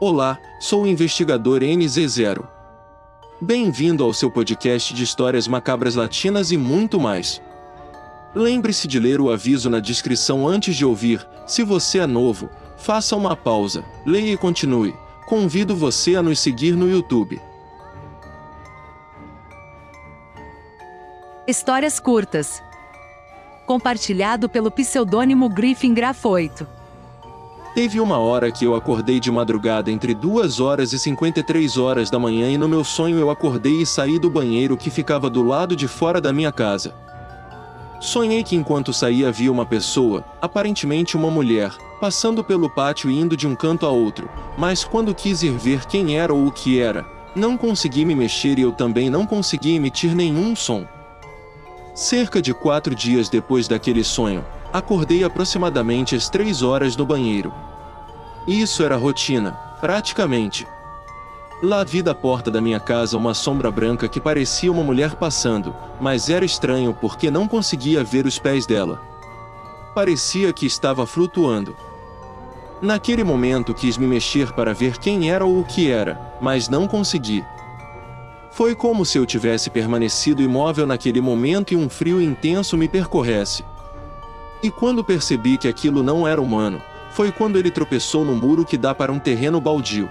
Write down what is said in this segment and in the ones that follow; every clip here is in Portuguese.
Olá, sou o investigador NZ0. Bem-vindo ao seu podcast de histórias macabras latinas e muito mais. Lembre-se de ler o aviso na descrição antes de ouvir. Se você é novo, faça uma pausa, leia e continue. Convido você a nos seguir no YouTube. Histórias curtas. Compartilhado pelo pseudônimo Griffin Grafoito. Teve uma hora que eu acordei de madrugada entre 2 horas e 53 horas da manhã e no meu sonho eu acordei e saí do banheiro que ficava do lado de fora da minha casa. Sonhei que enquanto saía havia uma pessoa, aparentemente uma mulher, passando pelo pátio e indo de um canto a outro, mas quando quis ir ver quem era ou o que era, não consegui me mexer e eu também não consegui emitir nenhum som. Cerca de quatro dias depois daquele sonho, acordei aproximadamente às três horas no banheiro. Isso era rotina, praticamente. Lá vi da porta da minha casa uma sombra branca que parecia uma mulher passando, mas era estranho porque não conseguia ver os pés dela. Parecia que estava flutuando. Naquele momento quis me mexer para ver quem era ou o que era, mas não consegui. Foi como se eu tivesse permanecido imóvel naquele momento e um frio intenso me percorresse. E quando percebi que aquilo não era humano, foi quando ele tropeçou no muro que dá para um terreno baldio.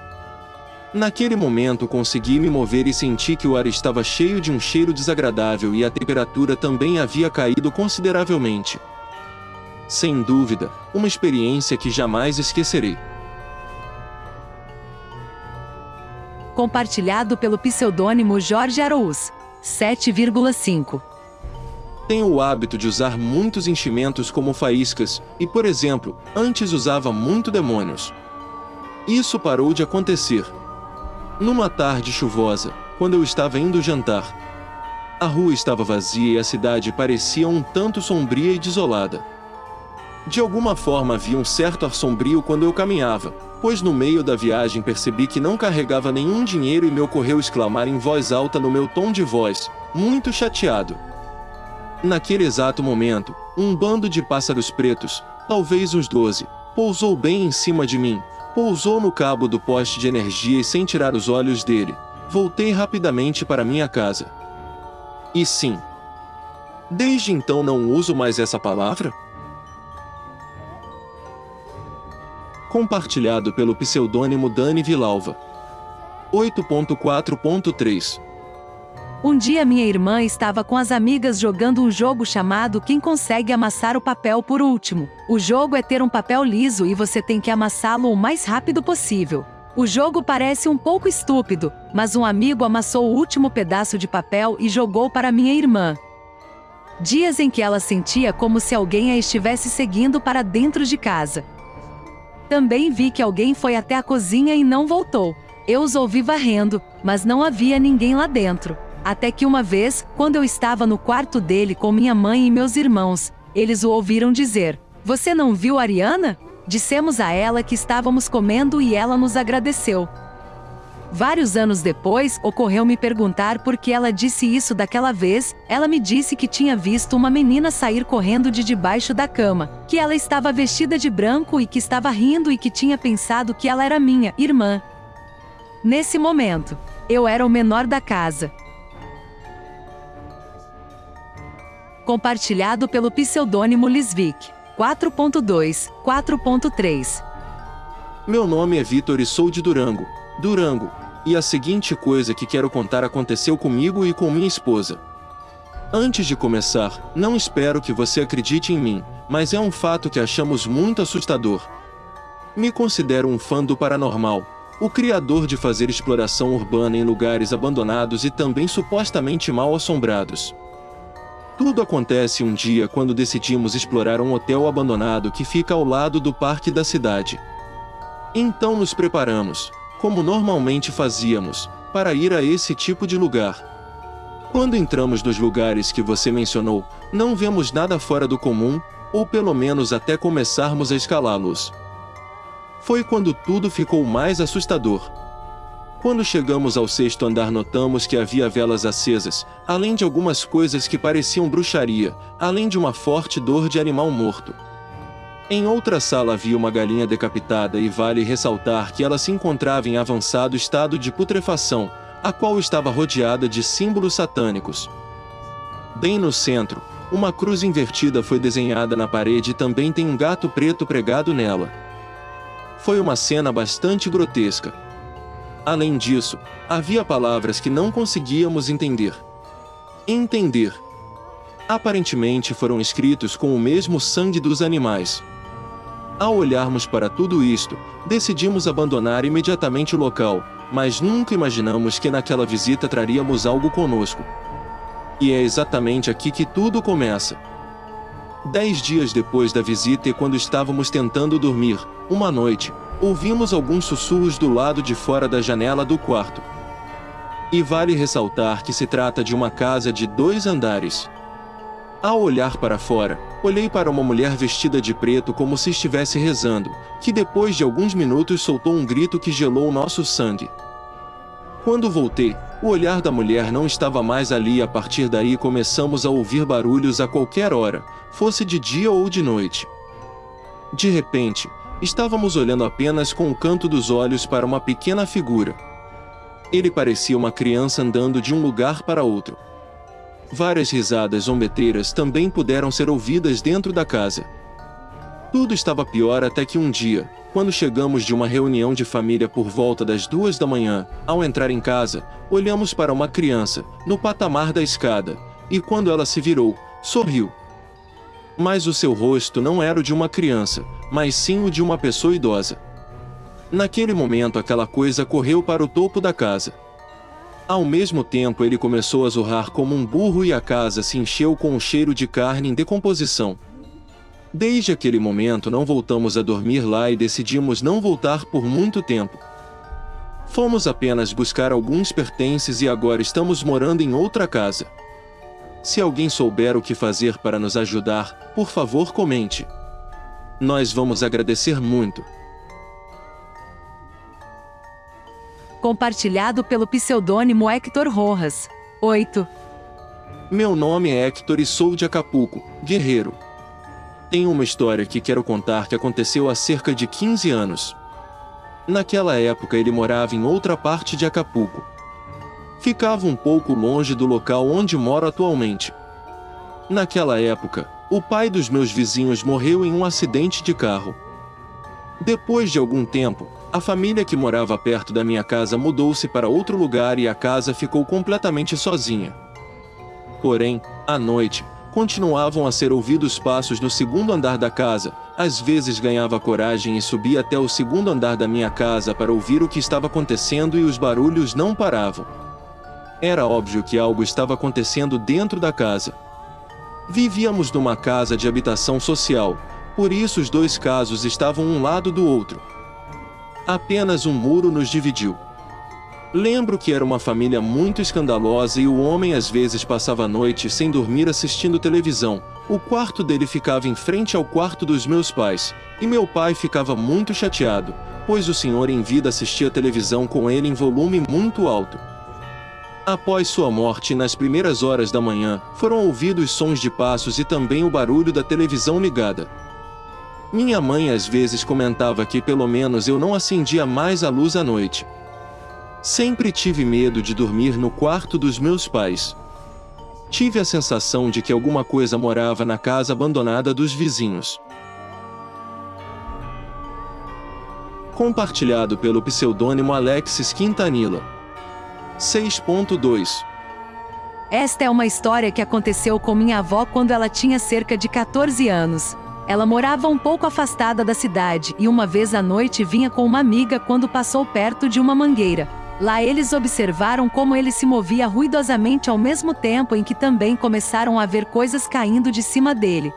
Naquele momento consegui me mover e senti que o ar estava cheio de um cheiro desagradável e a temperatura também havia caído consideravelmente. Sem dúvida, uma experiência que jamais esquecerei. Compartilhado pelo pseudônimo Jorge Araúz. 7,5 tenho o hábito de usar muitos enchimentos como faíscas, e por exemplo, antes usava muito demônios. Isso parou de acontecer. Numa tarde chuvosa, quando eu estava indo jantar, a rua estava vazia e a cidade parecia um tanto sombria e desolada. De alguma forma havia um certo ar sombrio quando eu caminhava, pois no meio da viagem percebi que não carregava nenhum dinheiro e me ocorreu exclamar em voz alta no meu tom de voz, muito chateado. Naquele exato momento, um bando de pássaros pretos, talvez uns doze, pousou bem em cima de mim, pousou no cabo do poste de energia e sem tirar os olhos dele, voltei rapidamente para minha casa. E sim. Desde então não uso mais essa palavra? Compartilhado pelo pseudônimo Dani Vilalva. 8.4.3 um dia minha irmã estava com as amigas jogando um jogo chamado Quem consegue amassar o papel por último. O jogo é ter um papel liso e você tem que amassá-lo o mais rápido possível. O jogo parece um pouco estúpido, mas um amigo amassou o último pedaço de papel e jogou para minha irmã. Dias em que ela sentia como se alguém a estivesse seguindo para dentro de casa. Também vi que alguém foi até a cozinha e não voltou. Eu os ouvi varrendo, mas não havia ninguém lá dentro. Até que uma vez, quando eu estava no quarto dele com minha mãe e meus irmãos, eles o ouviram dizer: Você não viu Ariana? Dissemos a ela que estávamos comendo e ela nos agradeceu. Vários anos depois, ocorreu me perguntar por que ela disse isso daquela vez. Ela me disse que tinha visto uma menina sair correndo de debaixo da cama, que ela estava vestida de branco e que estava rindo e que tinha pensado que ela era minha irmã. Nesse momento, eu era o menor da casa, compartilhado pelo pseudônimo Lisvik. 4.2, 4.3 Meu nome é Vitor e sou de Durango. Durango. E a seguinte coisa que quero contar aconteceu comigo e com minha esposa. Antes de começar, não espero que você acredite em mim, mas é um fato que achamos muito assustador. Me considero um fã do paranormal, o criador de fazer exploração urbana em lugares abandonados e também supostamente mal assombrados. Tudo acontece um dia quando decidimos explorar um hotel abandonado que fica ao lado do parque da cidade. Então nos preparamos, como normalmente fazíamos, para ir a esse tipo de lugar. Quando entramos nos lugares que você mencionou, não vemos nada fora do comum, ou pelo menos até começarmos a escalá-los. Foi quando tudo ficou mais assustador. Quando chegamos ao sexto andar, notamos que havia velas acesas, além de algumas coisas que pareciam bruxaria, além de uma forte dor de animal morto. Em outra sala havia uma galinha decapitada e vale ressaltar que ela se encontrava em avançado estado de putrefação, a qual estava rodeada de símbolos satânicos. Bem no centro, uma cruz invertida foi desenhada na parede e também tem um gato preto pregado nela. Foi uma cena bastante grotesca. Além disso, havia palavras que não conseguíamos entender. Entender. Aparentemente foram escritos com o mesmo sangue dos animais. Ao olharmos para tudo isto, decidimos abandonar imediatamente o local, mas nunca imaginamos que naquela visita traríamos algo conosco. E é exatamente aqui que tudo começa. Dez dias depois da visita e quando estávamos tentando dormir, uma noite, ouvimos alguns sussurros do lado de fora da janela do quarto. E vale ressaltar que se trata de uma casa de dois andares. Ao olhar para fora, olhei para uma mulher vestida de preto como se estivesse rezando, que depois de alguns minutos soltou um grito que gelou nosso sangue. Quando voltei, o olhar da mulher não estava mais ali e a partir daí começamos a ouvir barulhos a qualquer hora, fosse de dia ou de noite. De repente, estávamos olhando apenas com o canto dos olhos para uma pequena figura. Ele parecia uma criança andando de um lugar para outro. Várias risadas zombeteiras também puderam ser ouvidas dentro da casa. Tudo estava pior até que um dia, quando chegamos de uma reunião de família por volta das duas da manhã, ao entrar em casa, olhamos para uma criança, no patamar da escada, e quando ela se virou, sorriu. Mas o seu rosto não era o de uma criança, mas sim o de uma pessoa idosa. Naquele momento, aquela coisa correu para o topo da casa. Ao mesmo tempo, ele começou a zurrar como um burro e a casa se encheu com um cheiro de carne em decomposição. Desde aquele momento não voltamos a dormir lá e decidimos não voltar por muito tempo. Fomos apenas buscar alguns pertences e agora estamos morando em outra casa. Se alguém souber o que fazer para nos ajudar, por favor comente. Nós vamos agradecer muito. Compartilhado pelo pseudônimo Hector Rojas. 8. Meu nome é Hector e sou de Acapulco, guerreiro. Tenho uma história que quero contar que aconteceu há cerca de 15 anos. Naquela época ele morava em outra parte de Acapulco. Ficava um pouco longe do local onde moro atualmente. Naquela época, o pai dos meus vizinhos morreu em um acidente de carro. Depois de algum tempo, a família que morava perto da minha casa mudou-se para outro lugar e a casa ficou completamente sozinha. Porém, à noite, continuavam a ser ouvidos passos no segundo andar da casa, às vezes ganhava coragem e subia até o segundo andar da minha casa para ouvir o que estava acontecendo e os barulhos não paravam. Era óbvio que algo estava acontecendo dentro da casa. Vivíamos numa casa de habitação social, por isso os dois casos estavam um lado do outro. Apenas um muro nos dividiu. Lembro que era uma família muito escandalosa e o homem às vezes passava a noite sem dormir assistindo televisão. O quarto dele ficava em frente ao quarto dos meus pais, e meu pai ficava muito chateado, pois o senhor em vida assistia televisão com ele em volume muito alto. Após sua morte, nas primeiras horas da manhã, foram ouvidos sons de passos e também o barulho da televisão ligada. Minha mãe às vezes comentava que pelo menos eu não acendia mais a luz à noite. Sempre tive medo de dormir no quarto dos meus pais. Tive a sensação de que alguma coisa morava na casa abandonada dos vizinhos. Compartilhado pelo pseudônimo Alexis Quintanilla. 6.2 Esta é uma história que aconteceu com minha avó quando ela tinha cerca de 14 anos. Ela morava um pouco afastada da cidade e uma vez à noite vinha com uma amiga quando passou perto de uma mangueira. Lá eles observaram como ele se movia ruidosamente ao mesmo tempo em que também começaram a ver coisas caindo de cima dele.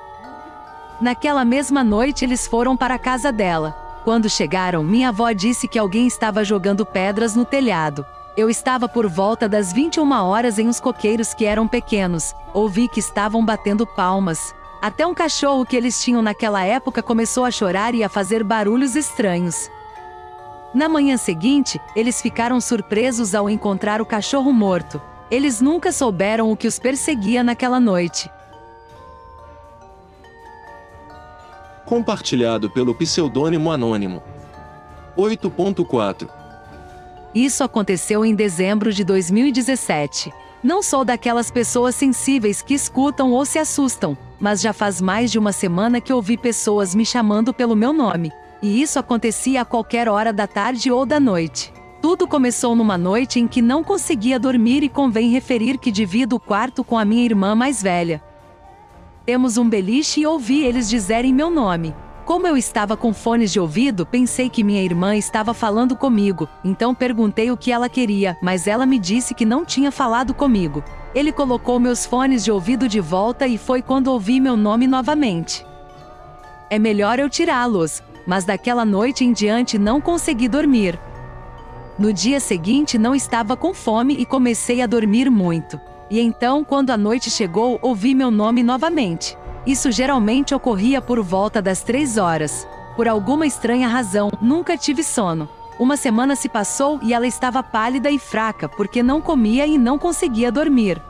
Naquela mesma noite eles foram para a casa dela. Quando chegaram, minha avó disse que alguém estava jogando pedras no telhado. Eu estava por volta das 21 horas em uns coqueiros que eram pequenos. Ouvi que estavam batendo palmas. Até um cachorro que eles tinham naquela época começou a chorar e a fazer barulhos estranhos. Na manhã seguinte, eles ficaram surpresos ao encontrar o cachorro morto. Eles nunca souberam o que os perseguia naquela noite. Compartilhado pelo pseudônimo anônimo. 8.4 Isso aconteceu em dezembro de 2017. Não sou daquelas pessoas sensíveis que escutam ou se assustam, mas já faz mais de uma semana que ouvi pessoas me chamando pelo meu nome. E isso acontecia a qualquer hora da tarde ou da noite. Tudo começou numa noite em que não conseguia dormir e convém referir que divido o quarto com a minha irmã mais velha. Temos um beliche e ouvi eles dizerem meu nome. Como eu estava com fones de ouvido, pensei que minha irmã estava falando comigo, então perguntei o que ela queria, mas ela me disse que não tinha falado comigo. Ele colocou meus fones de ouvido de volta e foi quando ouvi meu nome novamente. É melhor eu tirá-los, mas daquela noite em diante não consegui dormir. No dia seguinte não estava com fome e comecei a dormir muito. E então, quando a noite chegou, ouvi meu nome novamente. Isso geralmente ocorria por volta das três horas. Por alguma estranha razão, nunca tive sono. Uma semana se passou e ela estava pálida e fraca porque não comia e não conseguia dormir.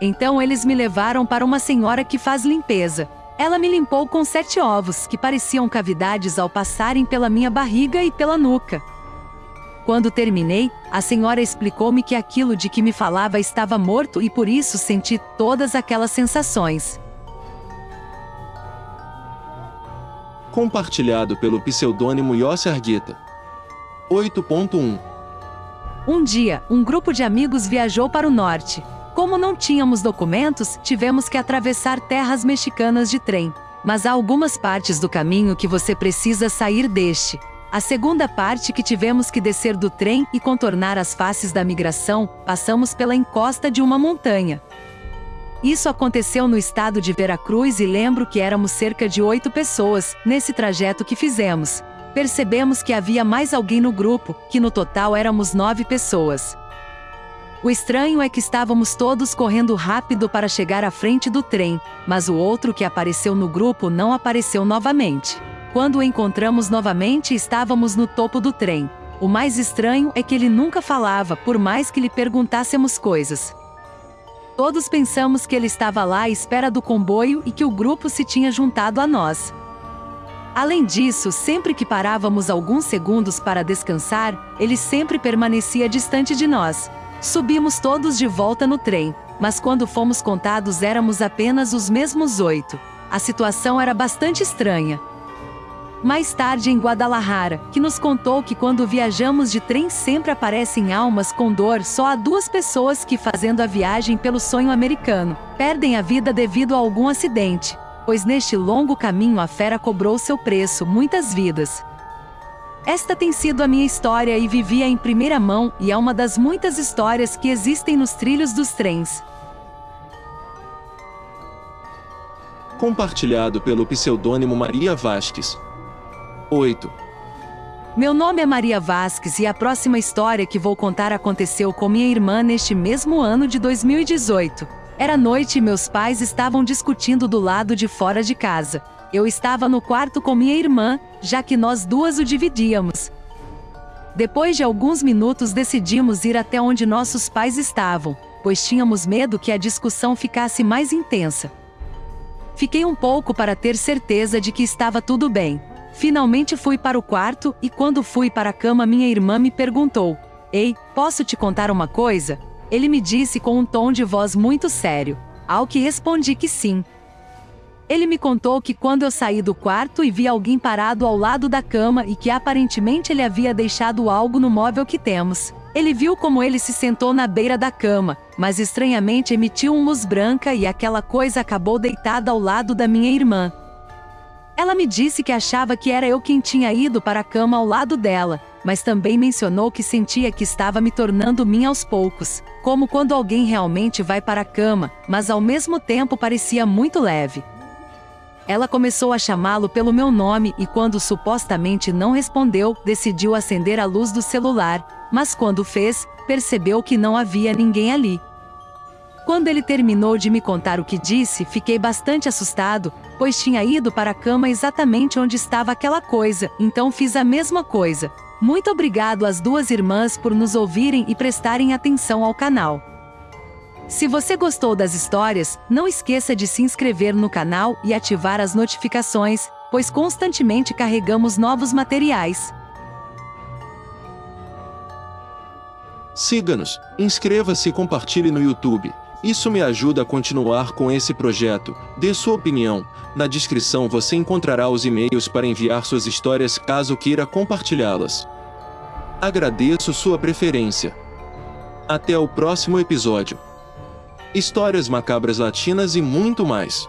Então eles me levaram para uma senhora que faz limpeza. Ela me limpou com sete ovos que pareciam cavidades ao passarem pela minha barriga e pela nuca. Quando terminei, a senhora explicou-me que aquilo de que me falava estava morto e por isso senti todas aquelas sensações. Compartilhado pelo pseudônimo Yossi Arguita. 8.1 Um dia, um grupo de amigos viajou para o norte. Como não tínhamos documentos, tivemos que atravessar terras mexicanas de trem. Mas há algumas partes do caminho que você precisa sair deste. A segunda parte que tivemos que descer do trem e contornar as faces da migração, passamos pela encosta de uma montanha. Isso aconteceu no estado de Veracruz e lembro que éramos cerca de oito pessoas nesse trajeto que fizemos. Percebemos que havia mais alguém no grupo, que no total éramos nove pessoas. O estranho é que estávamos todos correndo rápido para chegar à frente do trem, mas o outro que apareceu no grupo não apareceu novamente. Quando o encontramos novamente, estávamos no topo do trem. O mais estranho é que ele nunca falava, por mais que lhe perguntássemos coisas. Todos pensamos que ele estava lá à espera do comboio e que o grupo se tinha juntado a nós. Além disso, sempre que parávamos alguns segundos para descansar, ele sempre permanecia distante de nós. Subimos todos de volta no trem, mas quando fomos contados éramos apenas os mesmos oito. A situação era bastante estranha. Mais tarde em Guadalajara, que nos contou que quando viajamos de trem sempre aparecem almas com dor, só há duas pessoas que fazendo a viagem pelo sonho americano perdem a vida devido a algum acidente, pois neste longo caminho a fera cobrou seu preço, muitas vidas. Esta tem sido a minha história e vivia em primeira mão e é uma das muitas histórias que existem nos trilhos dos trens. Compartilhado pelo pseudônimo Maria Vasques. 8. Meu nome é Maria Vasques e a próxima história que vou contar aconteceu com minha irmã neste mesmo ano de 2018. Era noite e meus pais estavam discutindo do lado de fora de casa. Eu estava no quarto com minha irmã, já que nós duas o dividíamos. Depois de alguns minutos decidimos ir até onde nossos pais estavam, pois tínhamos medo que a discussão ficasse mais intensa. Fiquei um pouco para ter certeza de que estava tudo bem. Finalmente fui para o quarto e quando fui para a cama minha irmã me perguntou: Ei, posso te contar uma coisa? Ele me disse com um tom de voz muito sério. Ao que respondi que sim. Ele me contou que quando eu saí do quarto e vi alguém parado ao lado da cama e que aparentemente ele havia deixado algo no móvel que temos. Ele viu como ele se sentou na beira da cama, mas estranhamente emitiu uma luz branca e aquela coisa acabou deitada ao lado da minha irmã. Ela me disse que achava que era eu quem tinha ido para a cama ao lado dela, mas também mencionou que sentia que estava me tornando minha aos poucos, como quando alguém realmente vai para a cama, mas ao mesmo tempo parecia muito leve. Ela começou a chamá-lo pelo meu nome e, quando supostamente não respondeu, decidiu acender a luz do celular, mas quando fez, percebeu que não havia ninguém ali. Quando ele terminou de me contar o que disse, fiquei bastante assustado, pois tinha ido para a cama exatamente onde estava aquela coisa, então fiz a mesma coisa. Muito obrigado às duas irmãs por nos ouvirem e prestarem atenção ao canal. Se você gostou das histórias, não esqueça de se inscrever no canal e ativar as notificações, pois constantemente carregamos novos materiais. Siga-nos, inscreva-se e compartilhe no YouTube. Isso me ajuda a continuar com esse projeto. Dê sua opinião. Na descrição você encontrará os e-mails para enviar suas histórias caso queira compartilhá-las. Agradeço sua preferência. Até o próximo episódio. Histórias macabras latinas e muito mais.